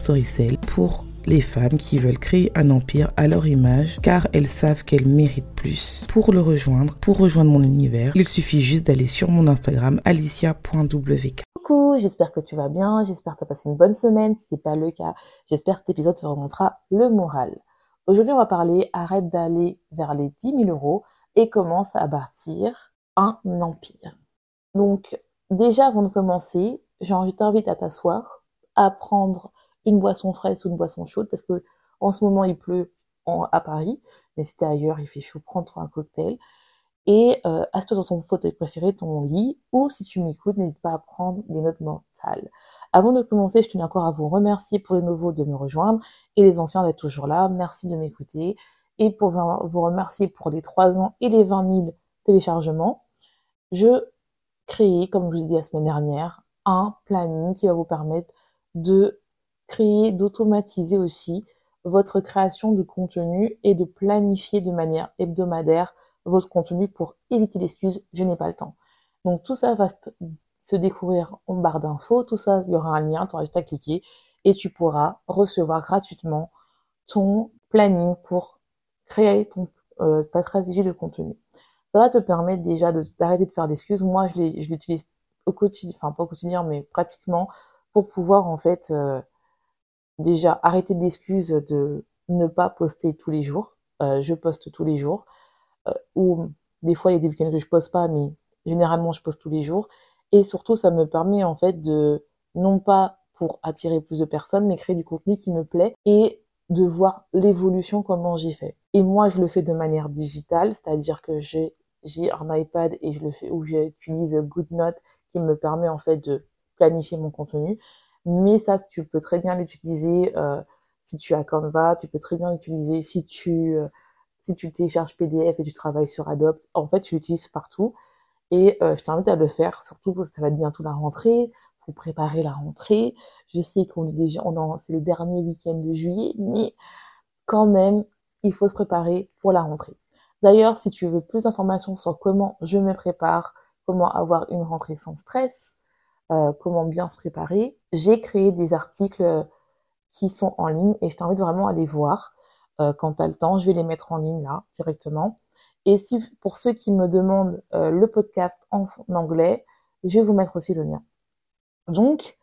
Storycell pour les femmes qui veulent créer un empire à leur image car elles savent qu'elles méritent plus. Pour le rejoindre, pour rejoindre mon univers, il suffit juste d'aller sur mon Instagram alicia.wk. Coucou, j'espère que tu vas bien, j'espère que tu as passé une bonne semaine. Si c'est pas le cas, j'espère que cet épisode te remontera le moral. Aujourd'hui, on va parler arrête d'aller vers les 10 000 euros et commence à bâtir un empire. Donc, déjà avant de commencer, j'ai envie de t'inviter à t'asseoir, à prendre une boisson fraîche ou une boisson chaude parce que en ce moment il pleut à Paris, mais si t'es ailleurs, il fait chaud, prends-toi un cocktail et euh, assieds-toi dans ton fauteuil préféré, ton lit, ou si tu m'écoutes, n'hésite pas à prendre des notes mentales. Avant de commencer, je tenais encore à vous remercier pour les nouveaux de me rejoindre et les anciens d'être toujours là. Merci de m'écouter et pour vous remercier pour les 3 ans et les 20 000 téléchargements. Je crée, comme je vous ai dit la semaine dernière, un planning qui va vous permettre de créer, d'automatiser aussi votre création de contenu et de planifier de manière hebdomadaire votre contenu pour éviter l'excuse je n'ai pas le temps. Donc tout ça va se découvrir en barre d'infos, tout ça, il y aura un lien, tu auras juste à cliquer et tu pourras recevoir gratuitement ton planning pour créer ton, euh, ta stratégie de contenu. Ça va te permettre déjà d'arrêter de, faire l'excuse. Moi, je l'utilise au quotidien, enfin pas au quotidien, mais pratiquement pour pouvoir en fait euh, déjà arrêter d'excuses de ne pas poster tous les jours. Euh, je poste tous les jours. Euh, ou des fois, il y a des week-ends que je poste pas, mais généralement, je poste tous les jours. Et surtout, ça me permet en fait de, non pas pour attirer plus de personnes, mais créer du contenu qui me plaît et de voir l'évolution, comment j'ai fait. Et moi, je le fais de manière digitale, c'est-à-dire que j'ai un iPad et je le fais où j'utilise GoodNote qui me permet en fait de planifier mon contenu. Mais ça, tu peux très bien l'utiliser euh, si tu as Canva, tu peux très bien l'utiliser si tu euh, si tu télécharges PDF et tu travailles sur Adobe. En fait, tu l'utilises partout. Et euh, je t'invite à le faire, surtout parce que ça va être bientôt la rentrée. Faut préparer la rentrée. Je sais qu'on est déjà, c'est le dernier week-end de juillet, mais quand même, il faut se préparer pour la rentrée. D'ailleurs, si tu veux plus d'informations sur comment je me prépare, comment avoir une rentrée sans stress, euh, comment bien se préparer, j'ai créé des articles euh, qui sont en ligne et je t'invite vraiment à les voir euh, quand tu as le temps. Je vais les mettre en ligne là directement. Et si pour ceux qui me demandent le podcast en, anglais, je vais vous mettre aussi le lien. Donc,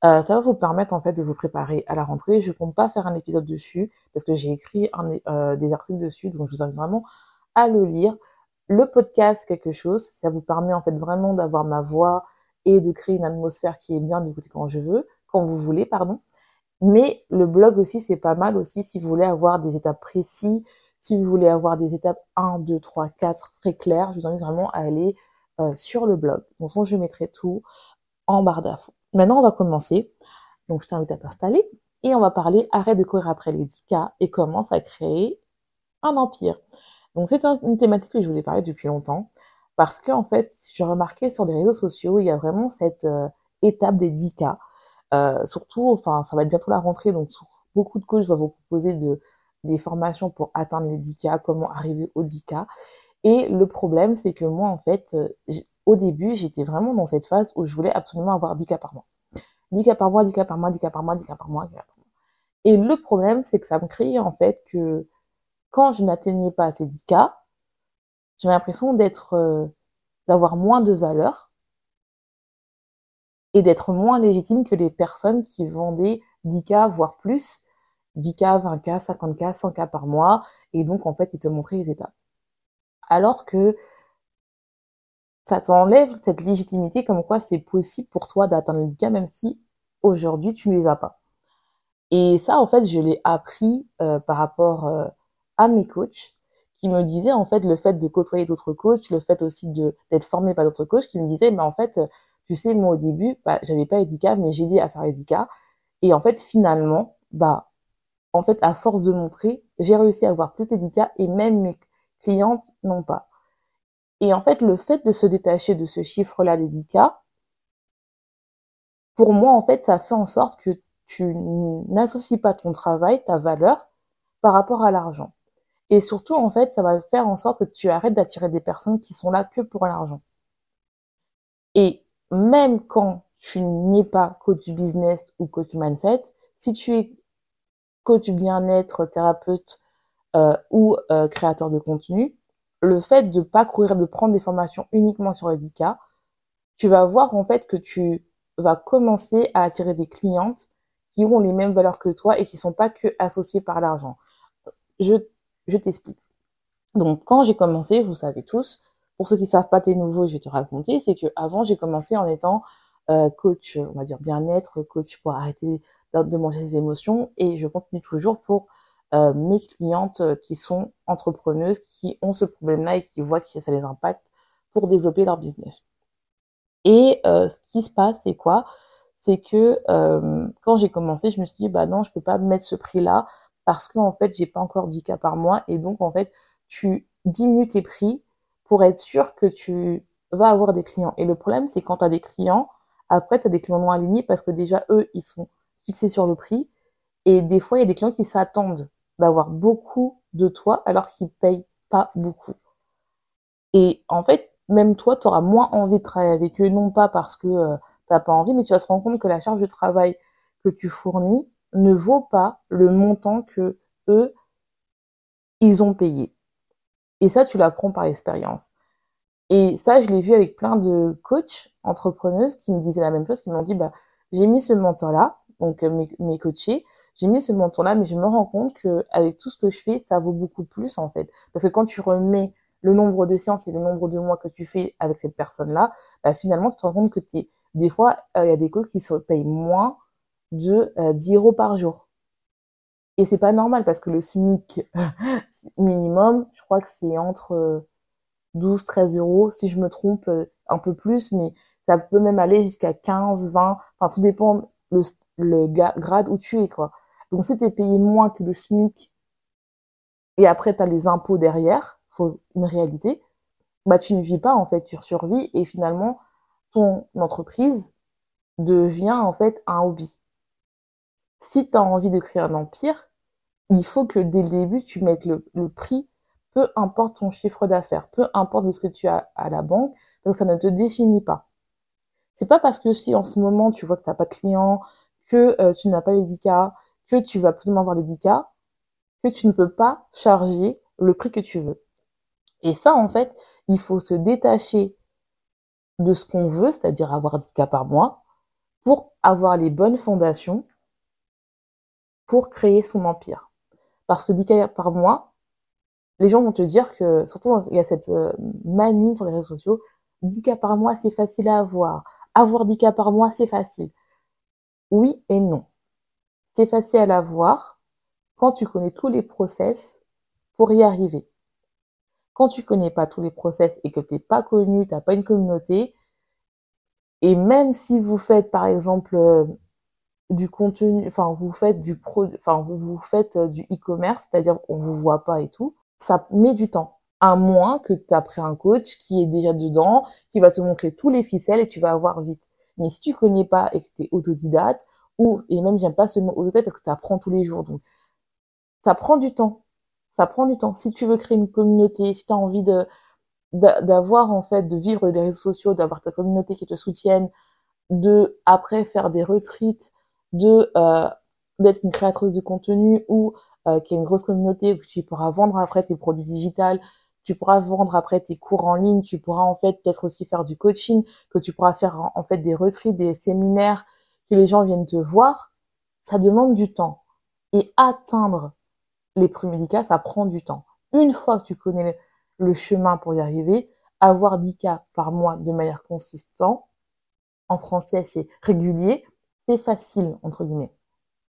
ça va vous permettre en fait de vous préparer à la rentrée. Je ne compte pas faire un épisode dessus parce que j'ai écrit des articles dessus, donc je vous invite vraiment à le lire. Le podcast, quelque chose, ça vous permet en fait vraiment d'avoir ma voix et de créer une atmosphère qui est bien d'écouter quand je veux, quand vous voulez, pardon. Mais le blog aussi, c'est pas mal aussi si vous voulez avoir des étapes précises, si vous voulez avoir des étapes 1, 2, 3, 4 très claires, je vous invite vraiment à aller euh, sur le blog. Donc, je mettrai tout en barre d'infos. Maintenant, on va commencer. Donc, je t'invite à t'installer et on va parler arrête de courir après les 10K et commence à créer un empire. Donc, c'est une thématique que je voulais parler depuis longtemps. Parce que, en fait, j'ai remarqué sur les réseaux sociaux, il y a vraiment cette euh, étape des 10 cas. Euh, surtout, enfin, ça va être bientôt la rentrée, donc beaucoup de coachs vont vous proposer de, des formations pour atteindre les 10 cas, comment arriver aux 10 cas. Et le problème, c'est que moi, en fait, euh, au début, j'étais vraiment dans cette phase où je voulais absolument avoir 10 cas par mois. 10 cas par mois, 10 cas par mois, 10 cas par mois, 10 cas par mois, 10 cas par mois. Et le problème, c'est que ça me créait en fait que quand je n'atteignais pas ces 10 cas, j'ai l'impression d'être, euh, d'avoir moins de valeur et d'être moins légitime que les personnes qui vendaient 10K, voire plus, 10K, 20K, 50K, 100K par mois, et donc en fait, ils te montraient les étapes. Alors que ça t'enlève cette légitimité comme quoi c'est possible pour toi d'atteindre les 10K, même si aujourd'hui tu ne les as pas. Et ça, en fait, je l'ai appris euh, par rapport euh, à mes coachs qui me disaient, en fait, le fait de côtoyer d'autres coachs, le fait aussi d'être formé par d'autres coachs qui me disaient, mais en fait, tu sais, moi, au début, bah, j'avais pas Edika, mais j'ai dit à faire Edika. Et en fait, finalement, bah, en fait, à force de montrer, j'ai réussi à avoir plus d'Edika et même mes clientes n'ont pas. Et en fait, le fait de se détacher de ce chiffre-là d'Edika, pour moi, en fait, ça fait en sorte que tu n'associes pas ton travail, ta valeur, par rapport à l'argent. Et surtout, en fait, ça va faire en sorte que tu arrêtes d'attirer des personnes qui sont là que pour l'argent. Et même quand tu n'es pas coach business ou coach mindset, si tu es coach bien-être, thérapeute euh, ou euh, créateur de contenu, le fait de pas courir, de prendre des formations uniquement sur Edika, tu vas voir en fait que tu vas commencer à attirer des clientes qui ont les mêmes valeurs que toi et qui sont pas que associées par l'argent. Je, je t'explique. Donc, quand j'ai commencé, vous savez tous, pour ceux qui savent pas, t'es nouveau, je vais te raconter, c'est que avant, j'ai commencé en étant euh, coach, on va dire bien-être, coach pour arrêter de manger ses émotions, et je continue toujours pour euh, mes clientes qui sont entrepreneuses, qui ont ce problème-là et qui voient que ça les impacte pour développer leur business. Et euh, ce qui se passe, c'est quoi? C'est que euh, quand j'ai commencé, je me suis dit bah non, je peux pas mettre ce prix-là parce qu'en fait, j'ai pas encore 10 cas par mois et donc en fait, tu diminues tes prix pour être sûr que tu vas avoir des clients. Et le problème, c'est quand tu as des clients, après tu as des clients non alignés parce que déjà eux, ils sont fixés sur le prix et des fois, il y a des clients qui s'attendent d'avoir beaucoup de toi alors qu'ils payent pas beaucoup. Et en fait, même toi, tu auras moins envie de travailler avec eux, non pas parce que euh, t'as pas envie, mais tu vas te rendre compte que la charge de travail que tu fournis ne vaut pas le montant que eux, ils ont payé. Et ça, tu l'apprends par expérience. Et ça, je l'ai vu avec plein de coachs, entrepreneuses qui me disaient la même chose, qui m'ont dit, bah, j'ai mis ce montant-là, donc euh, mes, mes coachés, j'ai mis ce montant-là, mais je me rends compte que avec tout ce que je fais, ça vaut beaucoup plus en fait. Parce que quand tu remets le nombre de séances et le nombre de mois que tu fais avec cette personne-là, bah, finalement, tu te rends compte que es, des fois, euh, il y a des coachs qui se payent moins de 10 euh, euros par jour. Et c'est pas normal parce que le SMIC minimum, je crois que c'est entre 12, euh, 13 euros, si je me trompe un peu plus, mais ça peut même aller jusqu'à 15, 20, enfin tout dépend le, le grade où tu es, quoi. Donc si tu payé moins que le SMIC et après tu les impôts derrière, faut une réalité, bah tu ne vis pas en fait, tu survis et finalement ton entreprise devient en fait un hobby. Si tu as envie de créer un empire, il faut que dès le début tu mettes le, prix, peu importe ton chiffre d'affaires, peu importe ce que tu as à la banque, donc ça ne te définit pas. C'est pas parce que si en ce moment tu vois que tu n'as pas de clients, que euh, tu n'as pas les que tu vas absolument avoir les que tu ne peux pas charger le prix que tu veux. Et ça, en fait, il faut se détacher de ce qu'on veut, c'est-à-dire avoir 10 cas par mois, pour avoir les bonnes fondations pour créer son empire. Parce que 10 cas par mois, les gens vont te dire que, surtout il y a cette euh, manie sur les réseaux sociaux, 10 cas par mois, c'est facile à avoir. Avoir 10 cas par mois, c'est facile. Oui et non. C'est facile à l'avoir quand tu connais tous les process pour y arriver. Quand tu connais pas tous les process et que t'es pas connu, t'as pas une communauté, et même si vous faites par exemple euh, du contenu, enfin vous faites du pro, enfin vous, vous faites euh, du e-commerce, c'est-à-dire on vous voit pas et tout, ça met du temps. À moins que tu as pris un coach qui est déjà dedans, qui va te montrer tous les ficelles et tu vas avoir vite. Mais si tu connais pas et que tu es autodidacte, ou, et même j'aime pas ce mot autodidacte parce que tu apprends tous les jours, donc ça prend du temps. Ça prend du temps. Si tu veux créer une communauté, si tu as envie de d'avoir en fait, de vivre des réseaux sociaux, d'avoir ta communauté qui te soutienne, de après faire des retreats, de euh, d'être une créatrice de contenu ou euh, qui a une grosse communauté où tu pourras vendre après tes produits digitales, tu pourras vendre après tes cours en ligne, tu pourras en fait peut-être aussi faire du coaching, que tu pourras faire en fait des retreats, des séminaires, que les gens viennent te voir, ça demande du temps. Et atteindre les premiers cas, ça prend du temps. Une fois que tu connais le chemin pour y arriver, avoir 10 cas par mois de manière consistante, en français c'est régulier, c'est facile, entre guillemets.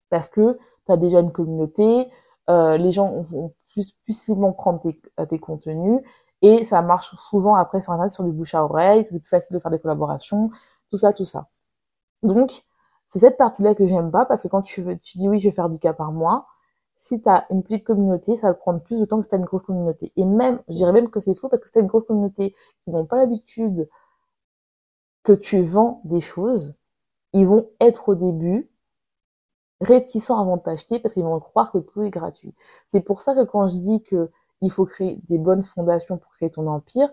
Parce que tu as déjà une communauté, euh, les gens vont plus, facilement prendre tes, tes contenus et ça marche souvent après sur Internet sur du bouche à oreille, c'est plus facile de faire des collaborations, tout ça, tout ça. Donc, c'est cette partie-là que j'aime pas parce que quand tu, tu dis oui, je vais faire 10 cas par mois, si tu as une petite communauté, ça va prendre plus de temps que si tu as une grosse communauté. Et même, je dirais même que c'est faux parce que si tu as une grosse communauté qui n'ont pas l'habitude que tu vends des choses, ils vont être au début réticents avant de t'acheter parce qu'ils vont croire que tout est gratuit. C'est pour ça que quand je dis que il faut créer des bonnes fondations pour créer ton empire,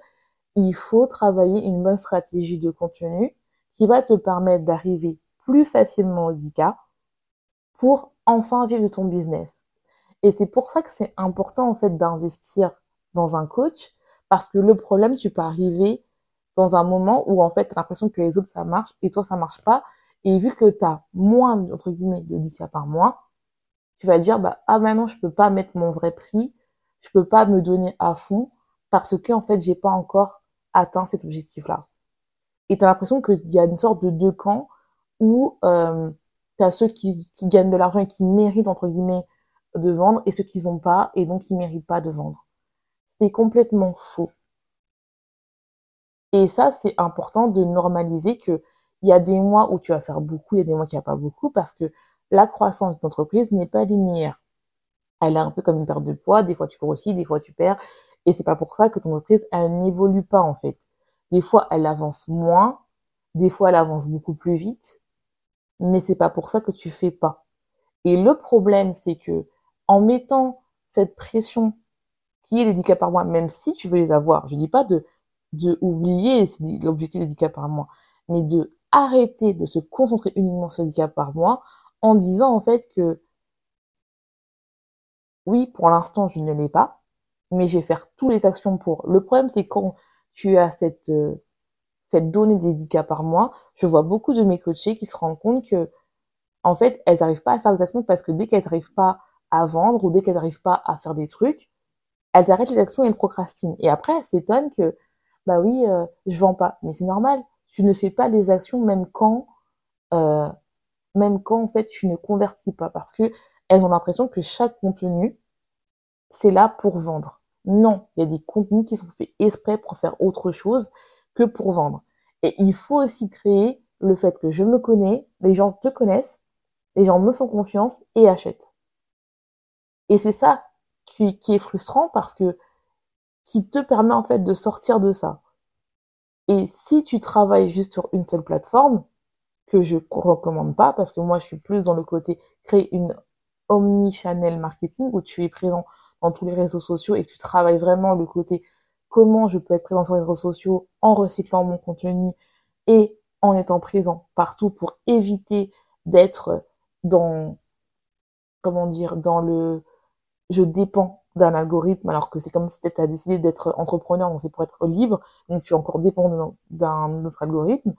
il faut travailler une bonne stratégie de contenu qui va te permettre d'arriver plus facilement au 10K pour enfin vivre de ton business. Et c'est pour ça que c'est important en fait d'investir dans un coach parce que le problème, tu peux arriver dans un moment où en fait tu as l'impression que les autres ça marche et toi ça marche pas et vu que tu as moins entre guillemets de 10K par mois, tu vas dire bah ah maintenant je peux pas mettre mon vrai prix. Je peux pas me donner à fond parce que en fait j'ai pas encore atteint cet objectif là et tu as l'impression qu'il y a une sorte de deux camps où euh, tu as ceux qui, qui gagnent de l'argent et qui méritent entre guillemets de vendre et ceux qui n'ont pas et donc qui méritent pas de vendre. C'est complètement faux. Et ça c'est important de normaliser que il y a des mois où tu vas faire beaucoup il y a des mois qui n'y a pas beaucoup parce que la croissance d'entreprise n'est pas linéaire elle est un peu comme une perte de poids. Des fois, tu grossis, des fois, tu perds. Et c'est pas pour ça que ton entreprise, elle n'évolue pas, en fait. Des fois, elle avance moins. Des fois, elle avance beaucoup plus vite. Mais c'est pas pour ça que tu fais pas. Et le problème, c'est que, en mettant cette pression qui est les 10 cas par mois, même si tu veux les avoir, je dis pas de, de oublier l'objectif des 10 cas par mois, mais de arrêter de se concentrer uniquement sur 10 cas par mois en disant, en fait, que oui, pour l'instant, je ne l'ai pas, mais je vais faire toutes les actions pour. Le problème, c'est quand tu as cette, euh, cette donnée des 10 cas par mois, je vois beaucoup de mes coachés qui se rendent compte que, en fait, elles n'arrivent pas à faire des actions parce que dès qu'elles n'arrivent pas à vendre ou dès qu'elles n'arrivent pas à faire des trucs, elles arrêtent les actions et elles procrastinent. Et après, elles s'étonnent que, bah oui, euh, je vends pas. Mais c'est normal. Tu ne fais pas des actions même quand, euh, même quand, en fait, tu ne convertis pas. Parce que elles ont l'impression que chaque contenu, c'est là pour vendre. Non, il y a des contenus qui sont faits exprès pour faire autre chose que pour vendre. Et il faut aussi créer le fait que je me connais, les gens te connaissent, les gens me font confiance et achètent. Et c'est ça qui, qui, est frustrant parce que qui te permet en fait de sortir de ça. Et si tu travailles juste sur une seule plateforme, que je recommande pas parce que moi je suis plus dans le côté créer une omni-channel marketing où tu es présent dans tous les réseaux sociaux et que tu travailles vraiment le côté comment je peux être présent sur les réseaux sociaux en recyclant mon contenu et en étant présent partout pour éviter d'être dans, comment dire, dans le je dépends d'un algorithme alors que c'est comme si tu as décidé d'être entrepreneur, donc c'est pour être libre, donc tu es encore dépendant d'un autre algorithme.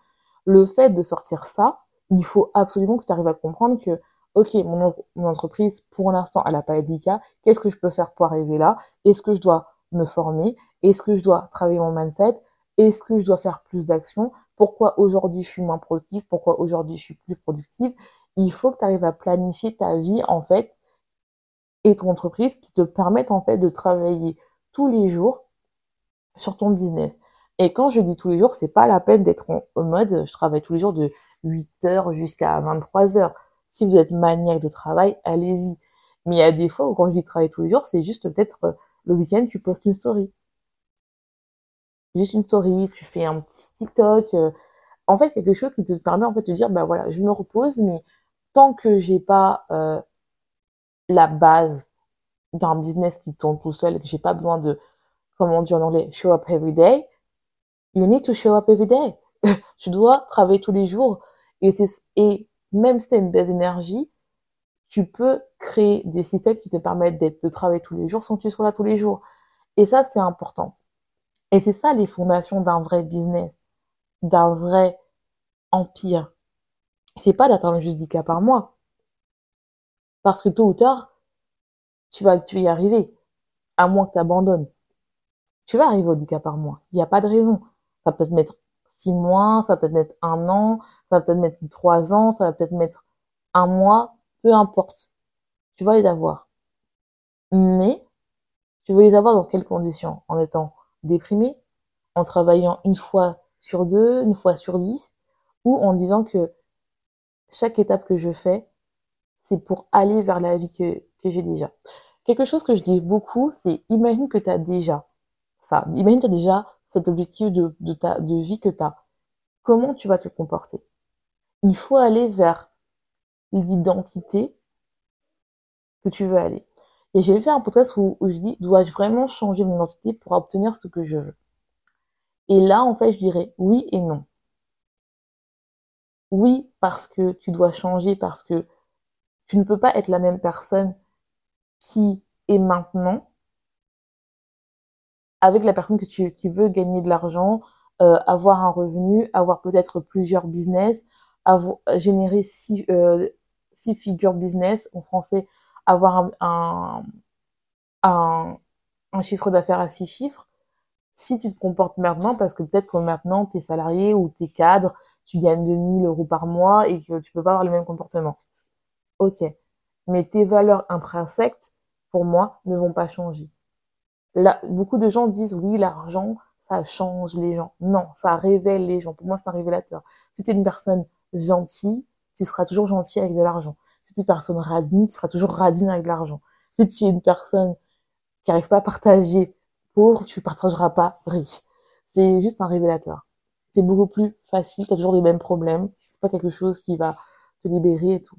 Le fait de sortir ça, il faut absolument que tu arrives à comprendre que ok, mon, entreprise, pour l'instant, elle n'a pas cas. Qu'est-ce que je peux faire pour arriver là? Est-ce que je dois me former? Est-ce que je dois travailler mon mindset? Est-ce que je dois faire plus d'actions? Pourquoi aujourd'hui je suis moins productive? Pourquoi aujourd'hui je suis plus productive? Il faut que tu arrives à planifier ta vie, en fait, et ton entreprise qui te permettent, en fait, de travailler tous les jours sur ton business. Et quand je dis tous les jours, c'est pas la peine d'être en mode je travaille tous les jours de 8 heures jusqu'à 23 heures si vous êtes maniaque de travail, allez-y. Mais il y a des fois où quand je dis travailler tous les jours, c'est juste peut-être euh, le week-end, tu postes une story. Juste une story, tu fais un petit TikTok. Euh. En fait, quelque chose qui te permet en fait de dire, bah voilà, je me repose, mais tant que j'ai pas euh, la base d'un business qui tourne tout seul, que j'ai pas besoin de, comment on dit en anglais, show up every day, you need to show up every day. tu dois travailler tous les jours. Et et même si tu une baisse d'énergie, tu peux créer des systèmes qui te permettent de travailler tous les jours sans que tu sois là tous les jours. Et ça, c'est important. Et c'est ça les fondations d'un vrai business, d'un vrai empire. C'est pas d'atteindre juste 10 cas par mois. Parce que tôt ou tard, tu vas, tu y arriver. À moins que tu abandonnes. Tu vas arriver aux 10 cas par mois. Il n'y a pas de raison. Ça peut te mettre six mois, ça va peut-être mettre un an, ça va peut-être mettre trois ans, ça va peut-être mettre un mois, peu importe, tu vas les avoir. Mais tu veux les avoir dans quelles conditions? En étant déprimé, en travaillant une fois sur deux, une fois sur dix, ou en disant que chaque étape que je fais, c'est pour aller vers la vie que, que j'ai déjà. Quelque chose que je dis beaucoup, c'est imagine que tu as déjà ça. Imagine que tu as déjà cet objectif de, de, ta, de vie que tu as. Comment tu vas te comporter? Il faut aller vers l'identité que tu veux aller. Et j'ai fait un podcast où, où je dis, dois-je vraiment changer mon identité pour obtenir ce que je veux? Et là, en fait, je dirais oui et non. Oui, parce que tu dois changer, parce que tu ne peux pas être la même personne qui est maintenant avec la personne que tu qui veut gagner de l'argent, euh, avoir un revenu, avoir peut-être plusieurs business, avoir, générer six, euh, six figures business en français, avoir un, un, chiffre d'affaires à six chiffres. Si tu te comportes maintenant, parce que peut-être que maintenant tu es salarié ou tu es cadre, tu gagnes 2000 euros par mois et que tu peux pas avoir le même comportement. Ok. Mais tes valeurs intrinsèques, pour moi, ne vont pas changer. Là, beaucoup de gens disent oui, l'argent, ça change les gens. Non, ça révèle les gens. Pour moi, c'est un révélateur. Si tu es une personne gentille, tu seras toujours gentil avec de l'argent. Si tu es une personne radine, tu seras toujours radine avec de l'argent. Si tu es une personne qui n'arrive pas à partager pour, tu partageras pas riche. C'est juste un révélateur. C'est beaucoup plus facile, tu as toujours les mêmes problèmes. C'est pas quelque chose qui va te libérer et tout.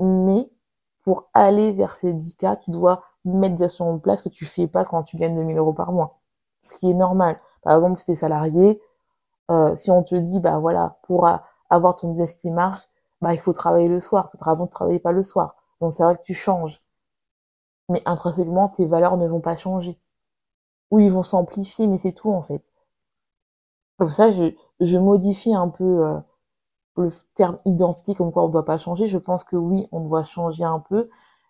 Mais pour aller vers ces 10 cas, tu dois mettre des actions en place que tu fais pas quand tu gagnes 2000 euros par mois. Ce qui est normal. Par exemple, si tu es salarié, euh, si on te dit, bah voilà, pour avoir ton business qui marche, bah il faut travailler le soir. Peut-être avant de travailler pas le soir. Donc c'est vrai que tu changes. Mais intrinsèquement, tes valeurs ne vont pas changer. Ou ils vont s'amplifier, mais c'est tout en fait. Comme ça, je, je modifie un peu euh, le terme identité, comme quoi on ne doit pas changer. Je pense que oui, on doit changer un peu.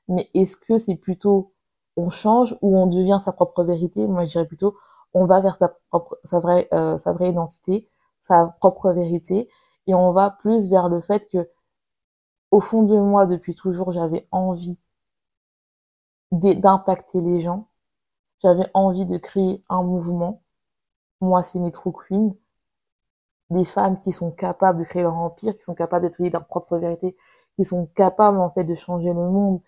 Mais est-ce que c'est plutôt on change ou on devient sa propre vérité? Moi, je dirais plutôt on va vers sa propre, sa vraie, euh, sa vraie identité, sa propre vérité, et on va plus vers le fait que, au fond de moi, depuis toujours, j'avais envie d'impacter les gens. J'avais envie de créer un mouvement. Moi, c'est Metro Queen. Des femmes qui sont capables de créer leur empire, qui sont capables d'être leur propre vérité, qui sont capables, en fait, de changer le monde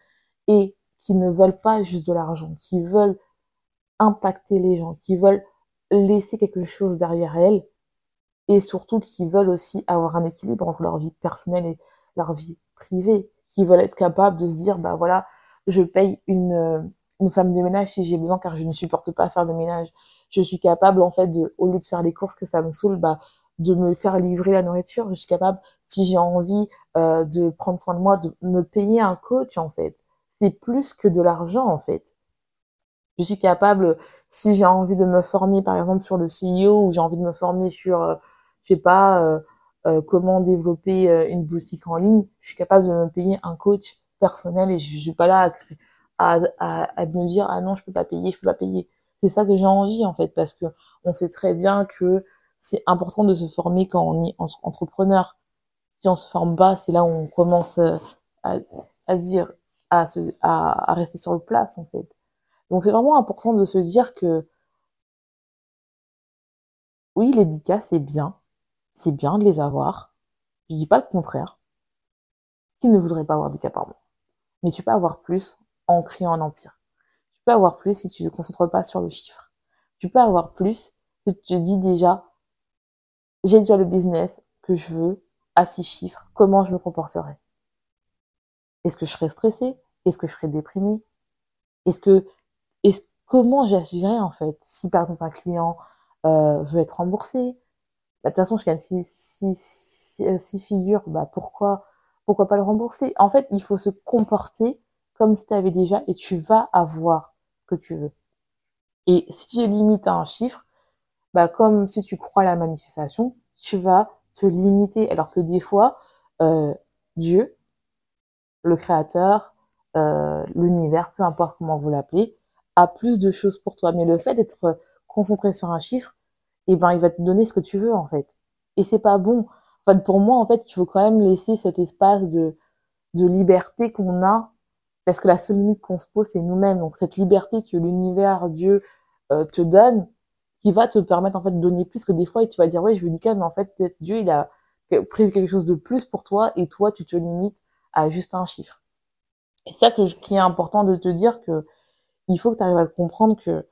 et qui ne veulent pas juste de l'argent, qui veulent impacter les gens, qui veulent laisser quelque chose derrière elles et surtout qui veulent aussi avoir un équilibre entre leur vie personnelle et leur vie privée, qui veulent être capables de se dire, bah voilà, je paye une, une femme de ménage si j'ai besoin car je ne supporte pas faire le ménage. Je suis capable, en fait, de, au lieu de faire les courses que ça me saoule, bah, de me faire livrer la nourriture. Je suis capable, si j'ai envie euh, de prendre soin de moi, de me payer un coach, en fait. C'est plus que de l'argent, en fait. Je suis capable, si j'ai envie de me former, par exemple, sur le CEO, ou j'ai envie de me former sur, euh, je sais pas, euh, euh, comment développer euh, une boutique en ligne, je suis capable de me payer un coach personnel et je, suis pas là à, à, à, me dire ah non je peux pas payer, je peux pas payer. C'est ça que j'ai envie en fait parce que on sait très bien que c'est important de se former quand on est entrepreneur. Si on se forme pas, c'est là où on commence à, à dire à, se, à, rester sur le place en fait. Donc c'est vraiment important de se dire que oui, les 10 cas, c'est bien. C'est bien de les avoir. Je dis pas le contraire. Qui ne voudrait pas avoir 10 cas par mois? Mais tu peux avoir plus en créant un empire. Tu peux avoir plus si tu ne te concentres pas sur le chiffre. Tu peux avoir plus si tu te dis déjà, j'ai déjà le business que je veux à six chiffres, comment je me comporterai? Est-ce que je serai stressée? Est-ce que je serai déprimée? Est-ce que comment j'agirais en fait? Si par exemple un client euh, veut être remboursé bah, de toute façon je gagne six, six, six, figures. Bah pourquoi pourquoi pas le rembourser? En fait il faut se comporter comme si tu avais déjà et tu vas avoir ce que tu veux. Et si tu limites à un chiffre bah comme si tu crois à la manifestation tu vas te limiter alors que des fois euh, Dieu le créateur euh, l'univers peu importe comment vous l'appelez a plus de choses pour toi. Mais le fait d'être concentré sur un chiffre, eh ben, il va te donner ce que tu veux, en fait. Et c'est pas bon. Enfin, pour moi, en fait, il faut quand même laisser cet espace de, de liberté qu'on a, parce que la seule limite qu'on se pose, c'est nous-mêmes. Donc cette liberté que l'univers, Dieu euh, te donne, qui va te permettre en fait de donner plus que des fois, et tu vas dire ouais, je veux dire mais en fait Dieu il a prévu quelque chose de plus pour toi, et toi tu te limites à juste un chiffre. C'est ça que, qui est important de te dire que il faut que tu arrives à comprendre que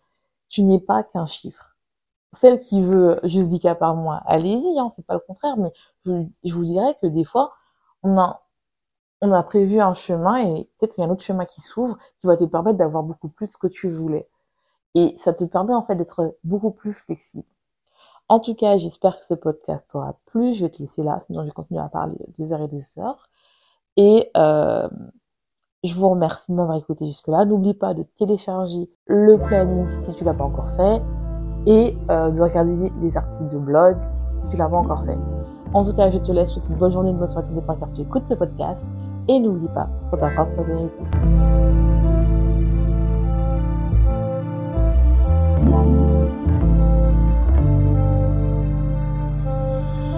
tu n'es pas qu'un chiffre. Celle qui veut juste 10 cas par mois, allez-y, hein, c'est pas le contraire, mais je, je vous dirais que des fois, on a, on a prévu un chemin et peut-être qu'il y a un autre chemin qui s'ouvre qui va te permettre d'avoir beaucoup plus de ce que tu voulais. Et ça te permet en fait d'être beaucoup plus flexible. En tout cas, j'espère que ce podcast t'aura plu. Je vais te laisser là, sinon je vais continuer à parler des heures et des heures. Et euh, je vous remercie de m'avoir écouté jusque-là. N'oublie pas de télécharger le planning si tu l'as pas encore fait et euh, de regarder les articles de blog si tu l'as pas encore fait. En tout cas, je te laisse. souhaiter une bonne journée, une bonne soirée, tout dépend car tu écoutes ce podcast. Et n'oublie pas, sois ta propre vérité. Thank you.